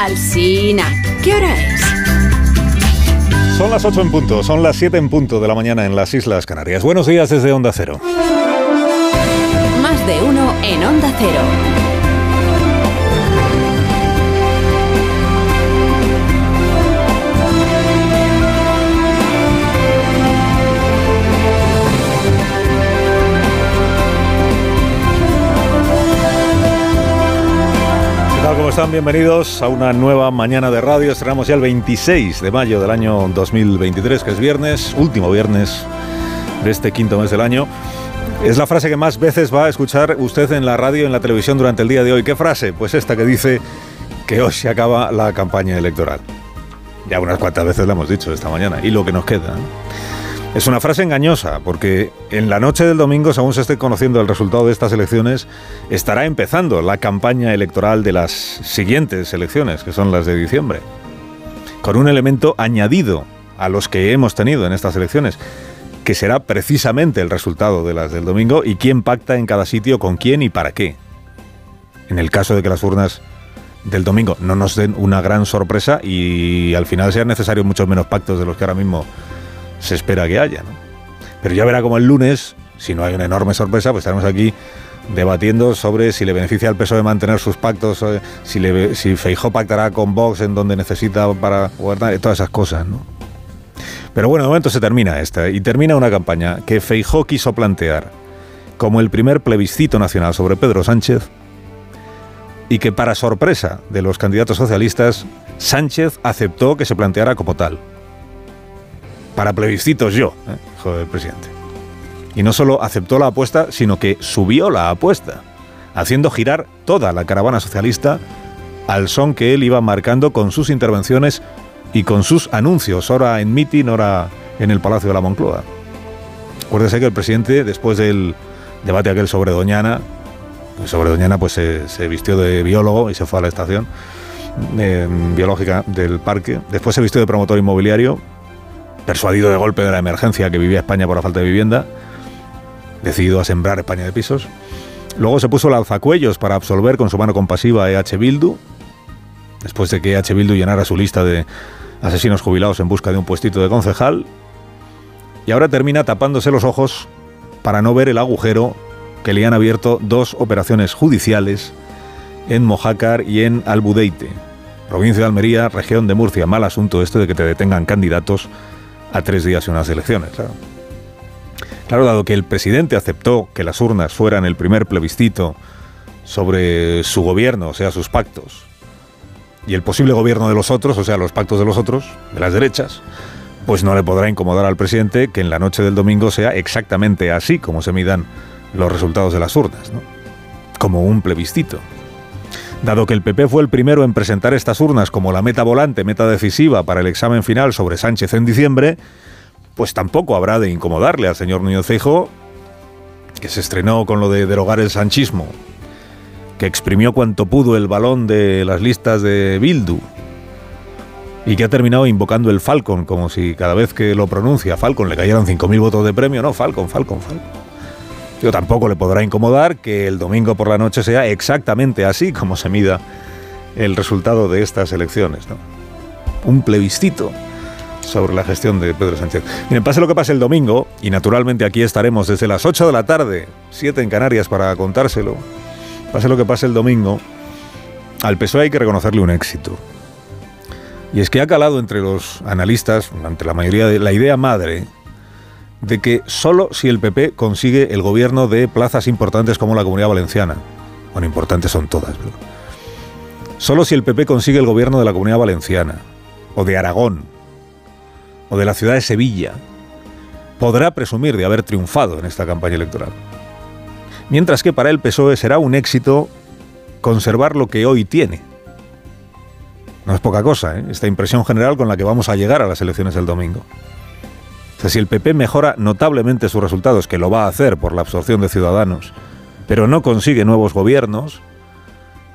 Alsina, ¿qué hora es? Son las 8 en punto, son las 7 en punto de la mañana en las Islas Canarias. Buenos días desde Onda Cero. Más de uno en Onda Cero. ¿Qué? ¿Cómo están? Bienvenidos a una nueva mañana de radio. Estrenamos ya el 26 de mayo del año 2023, que es viernes, último viernes de este quinto mes del año. Es la frase que más veces va a escuchar usted en la radio y en la televisión durante el día de hoy. ¿Qué frase? Pues esta que dice que hoy se acaba la campaña electoral. Ya unas cuantas veces la hemos dicho esta mañana. Y lo que nos queda. Es una frase engañosa, porque en la noche del domingo, según se esté conociendo el resultado de estas elecciones, estará empezando la campaña electoral de las siguientes elecciones, que son las de diciembre, con un elemento añadido a los que hemos tenido en estas elecciones, que será precisamente el resultado de las del domingo y quién pacta en cada sitio con quién y para qué. En el caso de que las urnas del domingo no nos den una gran sorpresa y al final sean necesarios muchos menos pactos de los que ahora mismo se espera que haya. ¿no? Pero ya verá como el lunes, si no hay una enorme sorpresa, pues estaremos aquí debatiendo sobre si le beneficia al PSOE mantener sus pactos, eh, si, le, Feijó pactará con Vox en donde necesita para gobernar, todas esas cosas. ¿no? Pero bueno, de momento se termina esta y termina una campaña que Feijó quiso plantear como el primer plebiscito nacional sobre Pedro Sánchez y que para sorpresa de los candidatos socialistas, Sánchez aceptó que se planteara como tal. Para plebiscitos yo, ¿eh? del presidente. Y no solo aceptó la apuesta, sino que subió la apuesta, haciendo girar toda la caravana socialista al son que él iba marcando con sus intervenciones y con sus anuncios, ahora en mitin, ahora en el Palacio de la Moncloa. Acuérdese que el presidente, después del debate aquel sobre Doñana, sobre Doñana pues se, se vistió de biólogo y se fue a la estación eh, biológica del parque. Después se vistió de promotor inmobiliario, persuadido de golpe de la emergencia que vivía España por la falta de vivienda, decidido a sembrar España de pisos. Luego se puso el alzacuellos para absolver con su mano compasiva a EH Bildu, después de que EH Bildu llenara su lista de asesinos jubilados en busca de un puestito de concejal. Y ahora termina tapándose los ojos para no ver el agujero que le han abierto dos operaciones judiciales en Mojácar y en Albudeite, provincia de Almería, región de Murcia. Mal asunto este de que te detengan candidatos a tres días y unas elecciones. Claro. dado que el presidente aceptó que las urnas fueran el primer plebiscito sobre su gobierno, o sea, sus pactos, y el posible gobierno de los otros, o sea, los pactos de los otros, de las derechas, pues no le podrá incomodar al presidente que en la noche del domingo sea exactamente así como se midan los resultados de las urnas, como un plebiscito. Dado que el PP fue el primero en presentar estas urnas como la meta volante, meta decisiva para el examen final sobre Sánchez en diciembre, pues tampoco habrá de incomodarle al señor Núñez Feijóo, que se estrenó con lo de derogar el sanchismo, que exprimió cuanto pudo el balón de las listas de Bildu y que ha terminado invocando el Falcon, como si cada vez que lo pronuncia Falcon le cayeran 5.000 votos de premio. No, Falcon, Falcon, Falcon. Yo tampoco le podrá incomodar que el domingo por la noche sea exactamente así como se mida el resultado de estas elecciones. ¿no? Un plebiscito sobre la gestión de Pedro Sánchez. Miren, pase lo que pase el domingo, y naturalmente aquí estaremos desde las 8 de la tarde, 7 en Canarias para contárselo. Pase lo que pase el domingo, al PSOE hay que reconocerle un éxito. Y es que ha calado entre los analistas, entre la mayoría de la idea madre, de que solo si el PP consigue el gobierno de plazas importantes como la Comunidad Valenciana, bueno, importantes son todas, pero solo si el PP consigue el gobierno de la Comunidad Valenciana, o de Aragón, o de la ciudad de Sevilla, podrá presumir de haber triunfado en esta campaña electoral. Mientras que para el PSOE será un éxito conservar lo que hoy tiene. No es poca cosa, ¿eh? esta impresión general con la que vamos a llegar a las elecciones del domingo. Si el PP mejora notablemente sus resultados, que lo va a hacer por la absorción de ciudadanos, pero no consigue nuevos gobiernos,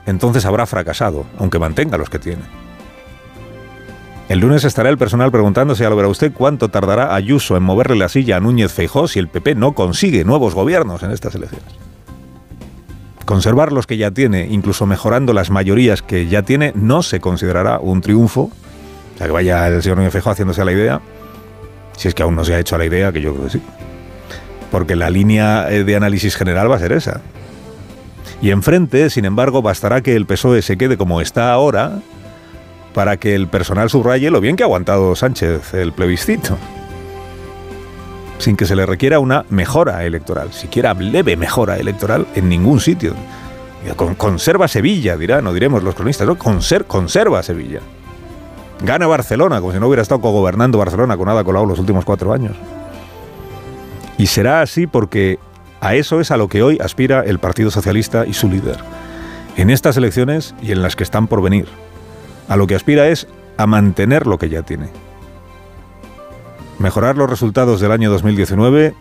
entonces habrá fracasado, aunque mantenga los que tiene. El lunes estará el personal preguntándose, ya lo verá usted, cuánto tardará Ayuso en moverle la silla a Núñez Feijó si el PP no consigue nuevos gobiernos en estas elecciones. Conservar los que ya tiene, incluso mejorando las mayorías que ya tiene, no se considerará un triunfo. O sea, que vaya el señor Núñez haciéndose a la idea, si es que aún no se ha hecho la idea, que yo creo que sí. Porque la línea eh, de análisis general va a ser esa. Y enfrente, sin embargo, bastará que el PSOE se quede como está ahora para que el personal subraye lo bien que ha aguantado Sánchez el plebiscito sin que se le requiera una mejora electoral, siquiera leve mejora electoral en ningún sitio. Conserva Sevilla, dirán, o diremos los cronistas, ¿no? conserva Sevilla. Gana Barcelona, como si no hubiera estado gobernando Barcelona con nada colado los últimos cuatro años. Y será así porque a eso es a lo que hoy aspira el Partido Socialista y su líder. En estas elecciones y en las que están por venir. A lo que aspira es a mantener lo que ya tiene mejorar los resultados del año 2019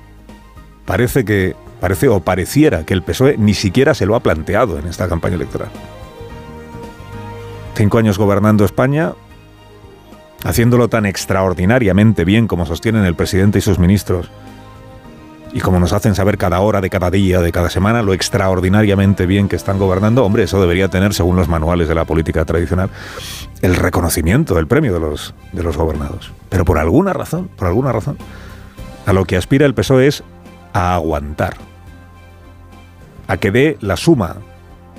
parece que parece o pareciera que el PSOE ni siquiera se lo ha planteado en esta campaña electoral. Cinco años gobernando España, haciéndolo tan extraordinariamente bien como sostienen el presidente y sus ministros, y como nos hacen saber cada hora, de cada día, de cada semana, lo extraordinariamente bien que están gobernando, hombre, eso debería tener, según los manuales de la política tradicional, el reconocimiento, el premio de los, de los gobernados. Pero por alguna razón, por alguna razón, a lo que aspira el PSOE es a aguantar, a que dé la suma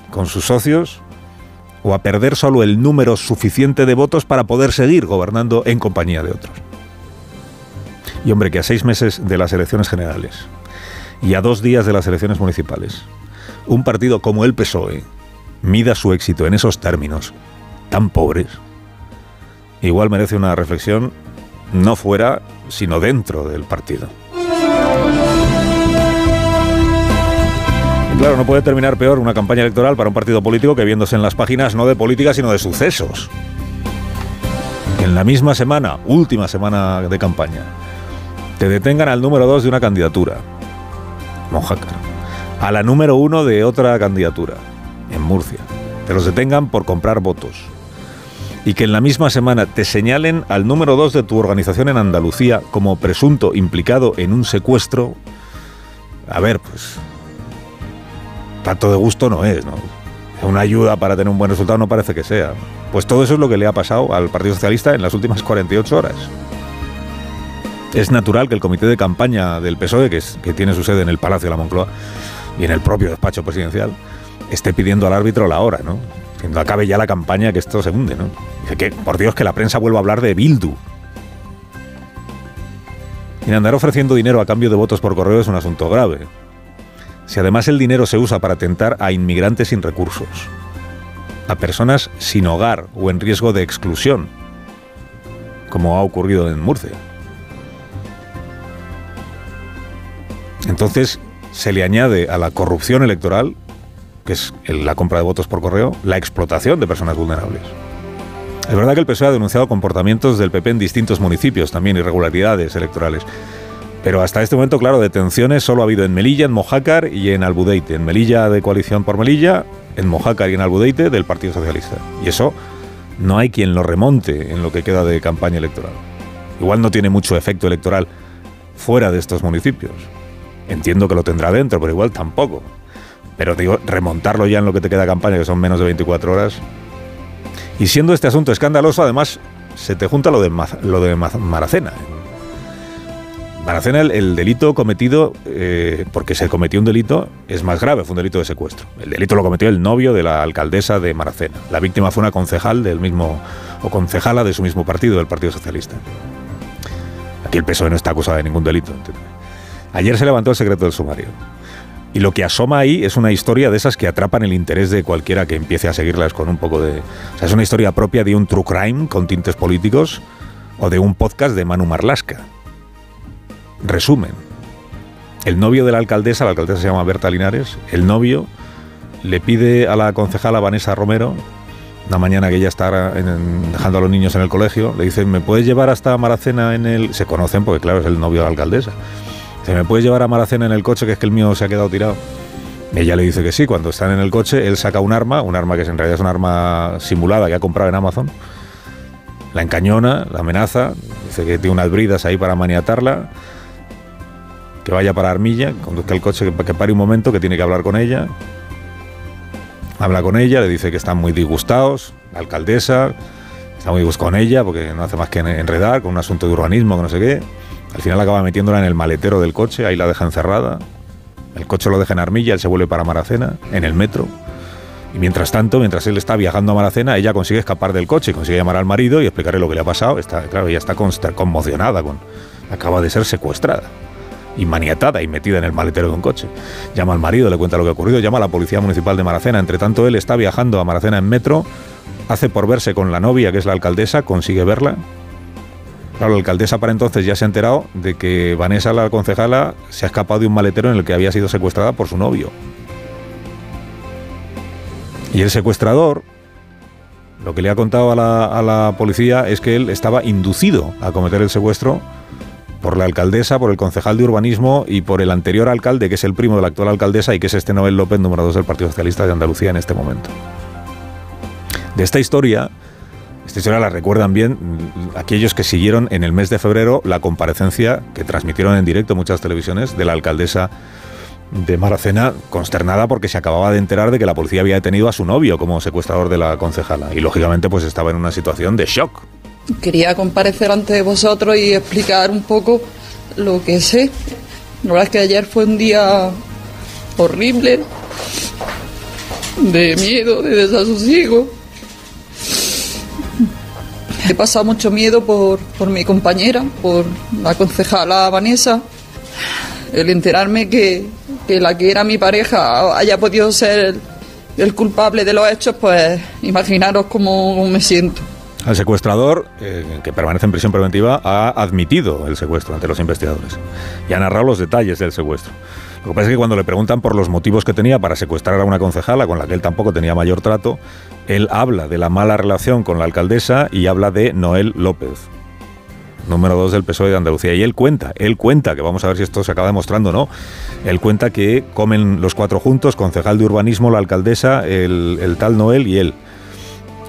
con sus socios o a perder solo el número suficiente de votos para poder seguir gobernando en compañía de otros. Y hombre, que a seis meses de las elecciones generales y a dos días de las elecciones municipales, un partido como el PSOE mida su éxito en esos términos tan pobres, igual merece una reflexión no fuera, sino dentro del partido. Claro, no puede terminar peor una campaña electoral para un partido político que viéndose en las páginas no de política, sino de sucesos. En la misma semana, última semana de campaña, te detengan al número dos de una candidatura, Mojácar, a la número uno de otra candidatura, en Murcia. Te los detengan por comprar votos. Y que en la misma semana te señalen al número dos de tu organización en Andalucía como presunto implicado en un secuestro. A ver, pues. Tanto de gusto no es, ¿no? Una ayuda para tener un buen resultado no parece que sea. Pues todo eso es lo que le ha pasado al Partido Socialista en las últimas 48 horas. Es natural que el comité de campaña del PSOE, que, es, que tiene su sede en el Palacio de la Moncloa y en el propio despacho presidencial, esté pidiendo al árbitro la hora, ¿no? Cuando acabe ya la campaña que esto se hunde, ¿no? Que, por Dios, que la prensa vuelva a hablar de Bildu. Y andar ofreciendo dinero a cambio de votos por correo es un asunto grave. Si además el dinero se usa para atentar a inmigrantes sin recursos, a personas sin hogar o en riesgo de exclusión, como ha ocurrido en Murcia, Entonces se le añade a la corrupción electoral, que es la compra de votos por correo, la explotación de personas vulnerables. Es verdad que el PSOE ha denunciado comportamientos del PP en distintos municipios, también irregularidades electorales. Pero hasta este momento, claro, detenciones solo ha habido en Melilla, en Mojácar y en Albudeite. En Melilla de Coalición por Melilla, en Mojácar y en Albudeite del Partido Socialista. Y eso no hay quien lo remonte en lo que queda de campaña electoral. Igual no tiene mucho efecto electoral fuera de estos municipios. Entiendo que lo tendrá dentro, pero igual tampoco. Pero digo, remontarlo ya en lo que te queda campaña, que son menos de 24 horas. Y siendo este asunto escandaloso, además, se te junta lo de, lo de Maracena. Maracena, el, delito cometido, eh, porque se cometió un delito, es más grave, fue un delito de secuestro. El delito lo cometió el novio de la alcaldesa de Maracena. La víctima fue una concejal del mismo, o concejala de su mismo partido, del Partido Socialista. Aquí el PSOE no está acusado de ningún delito. Ayer se levantó el secreto del sumario. Y lo que asoma ahí es una historia de esas que atrapan el interés de cualquiera que empiece a seguirlas con un poco de... Es una historia propia de un true crime con tintes políticos o de un podcast de Manu Marlasca. Resumen. El novio de la alcaldesa, la alcaldesa se llama Berta Linares, el novio le pide a la concejala Vanessa Romero, una mañana que ella está dejando a los niños en el colegio, le dice, ¿me puedes llevar hasta Maracena en el...? Se conocen porque, claro, es el novio de la alcaldesa. ¿Se me puedes llevar a Maracena en el coche, que es que el mío se ha quedado tirado? Ella le dice que sí. Cuando están en el coche, él saca un arma, un arma que en realidad es un arma simulada que ha comprado en Amazon. La encañona, la amenaza, dice que tiene unas bridas ahí para maniatarla, que vaya para Armilla, conduzca el coche, que, que pare un momento, que tiene que hablar con ella. Habla con ella, le dice que están muy disgustados, la alcaldesa, está muy disgustada con ella porque no hace más que enredar con un asunto de urbanismo, que no sé qué. Al final acaba metiéndola en el maletero del coche, ahí la deja encerrada. El coche lo deja en Armilla, él se vuelve para Maracena, en el metro. Y mientras tanto, mientras él está viajando a Maracena, ella consigue escapar del coche, consigue llamar al marido y explicarle lo que le ha pasado. Está, claro, ella está conmocionada, con, acaba de ser secuestrada y maniatada y metida en el maletero de un coche. Llama al marido, le cuenta lo que ha ocurrido, llama a la policía municipal de Maracena. Entre tanto, él está viajando a Maracena en metro, hace por verse con la novia, que es la alcaldesa, consigue verla. Claro, la alcaldesa para entonces ya se ha enterado de que Vanessa, la concejala, se ha escapado de un maletero en el que había sido secuestrada por su novio. Y el secuestrador, lo que le ha contado a la, policía es que él estaba inducido a cometer el secuestro por la alcaldesa, por el concejal de urbanismo y por el anterior alcalde, que es el primo de la actual alcaldesa y que es este Noel López, número 2 del Partido Socialista de Andalucía en este momento. De esta historia, esta historia la recuerdan bien aquellos que siguieron en el mes de febrero la comparecencia que transmitieron en directo muchas televisiones de la alcaldesa de Maracena consternada porque se acababa de enterar de que la policía había detenido a su novio como secuestrador de la concejala y lógicamente pues estaba en una situación de shock. Quería comparecer ante vosotros y explicar un poco lo que sé. La verdad es que ayer fue un día horrible, de miedo, de desasosiego. He pasado mucho miedo por, por mi compañera, por la concejala Vanessa, el enterarme que, que la que era mi pareja haya podido ser el, culpable de los hechos, pues imaginaros cómo me siento. El secuestrador, eh, que permanece en prisión preventiva, ha admitido el secuestro ante los investigadores y ha narrado los detalles del secuestro. Lo que pasa es que cuando le preguntan por los motivos que tenía para secuestrar a una concejala con la que él tampoco tenía mayor trato, él habla de la mala relación con la alcaldesa y habla de Noel López, número 2 del PSOE de Andalucía. Y él cuenta, él cuenta, que vamos a ver si esto se acaba demostrando o no, él cuenta que comen los cuatro juntos, concejal de urbanismo, la alcaldesa, el, tal Noel y él.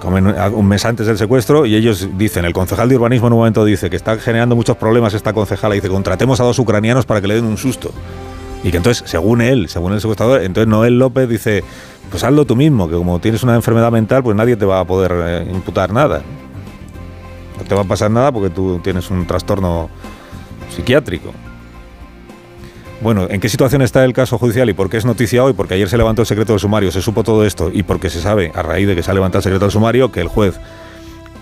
Un mes antes del secuestro y ellos dicen, el concejal de urbanismo en un momento dice que está generando muchos problemas esta concejala, dice, contratemos a dos ucranianos para que le den un susto. Y que entonces, según él, según el secuestrador, entonces Noel López dice, pues hazlo tú mismo, que como tienes una enfermedad mental, pues nadie te va a poder eh, imputar nada. No te va a pasar nada porque tú tienes un trastorno psiquiátrico. Bueno, ¿en qué situación está el caso judicial y por qué es noticia hoy? Porque ayer se levantó el secreto del sumario, se supo todo esto y porque se sabe, a raíz de que se ha levantado el secreto del sumario, que el juez,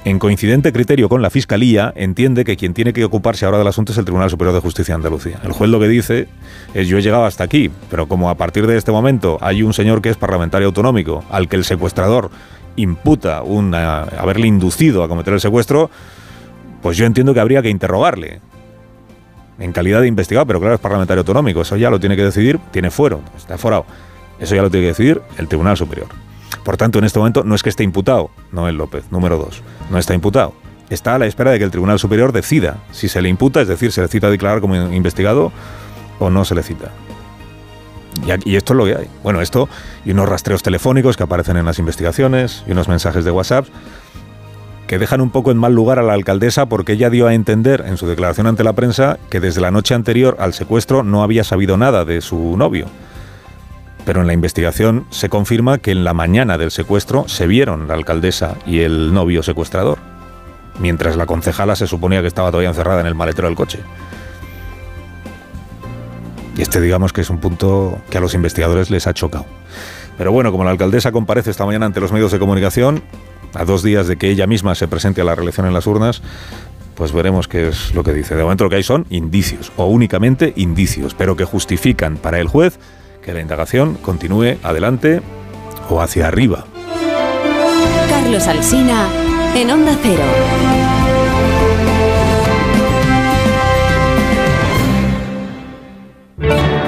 en coincidente criterio con la Fiscalía, entiende que quien tiene que ocuparse ahora del asunto es el Tribunal Superior de Justicia de Andalucía. El juez lo que dice es yo he llegado hasta aquí, pero como a partir de este momento hay un señor que es parlamentario autonómico, al que el secuestrador imputa una, haberle inducido a cometer el secuestro, pues yo entiendo que habría que interrogarle en calidad de investigado, pero claro, es parlamentario autonómico, eso ya lo tiene que decidir, tiene fuero, está forado. Eso ya lo tiene que decidir el Tribunal Superior. Por tanto, en este momento no es que esté imputado, no el López, número dos, no está imputado. Está a la espera de que el Tribunal Superior decida si se le imputa, es decir, se le cita a declarar como investigado o no se le cita. Y, esto es lo que hay. Bueno, esto y unos rastreos telefónicos que aparecen en las investigaciones y unos mensajes de WhatsApp que dejan un poco en mal lugar a la alcaldesa porque ella dio a entender en su declaración ante la prensa que desde la noche anterior al secuestro no había sabido nada de su novio. Pero en la investigación se confirma que en la mañana del secuestro se vieron la alcaldesa y el novio secuestrador, mientras la concejala se suponía que estaba todavía encerrada en el maletero del coche. Y este digamos que es un punto que a los investigadores les ha chocado. Pero bueno, como la alcaldesa comparece esta mañana ante los medios de comunicación, a dos días de que ella misma se presente a la reelección en las urnas, pues veremos qué es lo que dice. De momento lo que hay son indicios, o únicamente indicios, pero que justifican para el juez que la indagación continúe adelante o hacia arriba. Carlos Alsina, en Onda Cero.